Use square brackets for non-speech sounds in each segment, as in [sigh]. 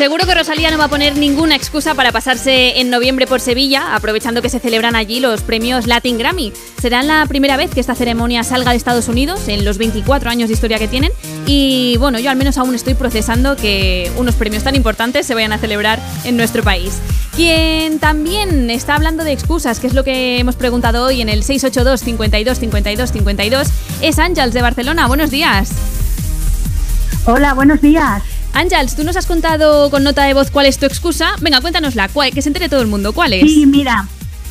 Seguro que Rosalía no va a poner ninguna excusa para pasarse en noviembre por Sevilla, aprovechando que se celebran allí los premios Latin Grammy. Será la primera vez que esta ceremonia salga de Estados Unidos en los 24 años de historia que tienen. Y bueno, yo al menos aún estoy procesando que unos premios tan importantes se vayan a celebrar en nuestro país. Quien también está hablando de excusas, que es lo que hemos preguntado hoy en el 682 52 52 52, es Ángels de Barcelona. Buenos días. Hola, buenos días. Ángels, tú nos has contado con nota de voz cuál es tu excusa. Venga, cuéntanosla, que se entere todo el mundo. ¿Cuál es? Sí, mira,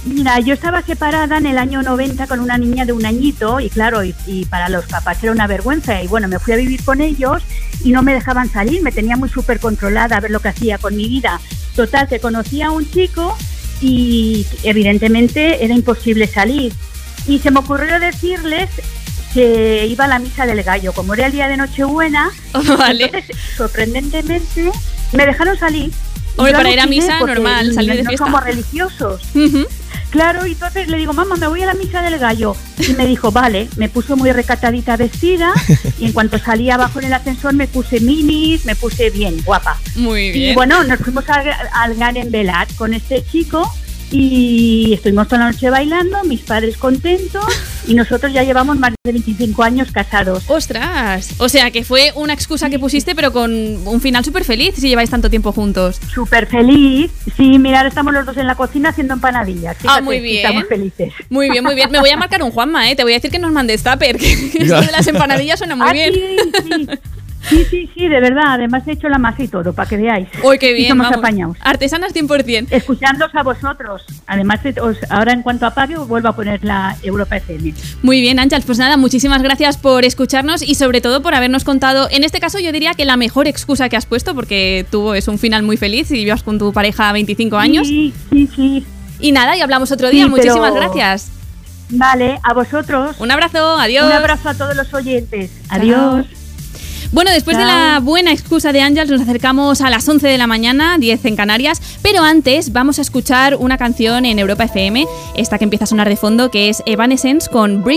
Mira, yo estaba separada en el año 90 con una niña de un añito y claro, y, para los papás era una vergüenza y bueno, me fui a vivir con ellos y no me dejaban salir, me tenía muy súper controlada a ver lo que hacía con mi vida. Total, que conocía a un chico y evidentemente era imposible salir. Y se me ocurrió decirles que iba a la misa del gallo. Como era el día de Nochebuena, [laughs] entonces, sorprendentemente me dejaron salir. Hombre, para ir a misa normal, salir de fiesta. No somos religiosos. Claro, y entonces le digo, mamá, me voy a la misa del gallo. Y me dijo, vale, me puso muy recatadita vestida y en cuanto salí abajo en el ascensor me puse minis, me puse bien, guapa. Muy bien. Y bueno, nos fuimos al, al Garen Velat con este chico y estuvimos toda la noche bailando, mis padres contentos y nosotros ya llevamos más de 25 años casados. ¡Ostras! O sea que fue una excusa que pusiste pero con un final súper feliz si lleváis tanto tiempo juntos. Súper feliz. Sí, mirar, estamos los dos en la cocina haciendo empanadillas. ah, muy bien. Estamos felices. Muy bien, muy bien. Me voy a marcar un Juanma, ¿eh? Te voy a decir que nos mandes tupper, que [laughs] esto de las empanadillas suena muy ah, bien. Sí, sí. Sí, sí, sí, de verdad. Además he hecho la masa y todo, para que veáis. Uy, qué bien. Y somos apañados. Artesanas 100%. Escuchándoos a vosotros. Además, ahora en cuanto apague, os vuelvo a poner la Europa FM. Muy bien, Ángel. Pues nada, muchísimas gracias por escucharnos y sobre todo por habernos contado, en este caso yo diría que la mejor excusa que has puesto, porque tuvo es un final muy feliz y vivías con tu pareja 25 años. Sí, sí, sí. Y nada, y hablamos otro día. muchísimas gracias. Vale, a vosotros. Un abrazo, adiós. Un abrazo a todos los oyentes. Adiós. Bueno, después de la buena excusa de Ángels, nos acercamos a las 11 de la mañana, 10 en Canarias, pero antes vamos a escuchar una canción en Europa FM, esta que empieza a sonar de fondo, que es Evanescence con Bring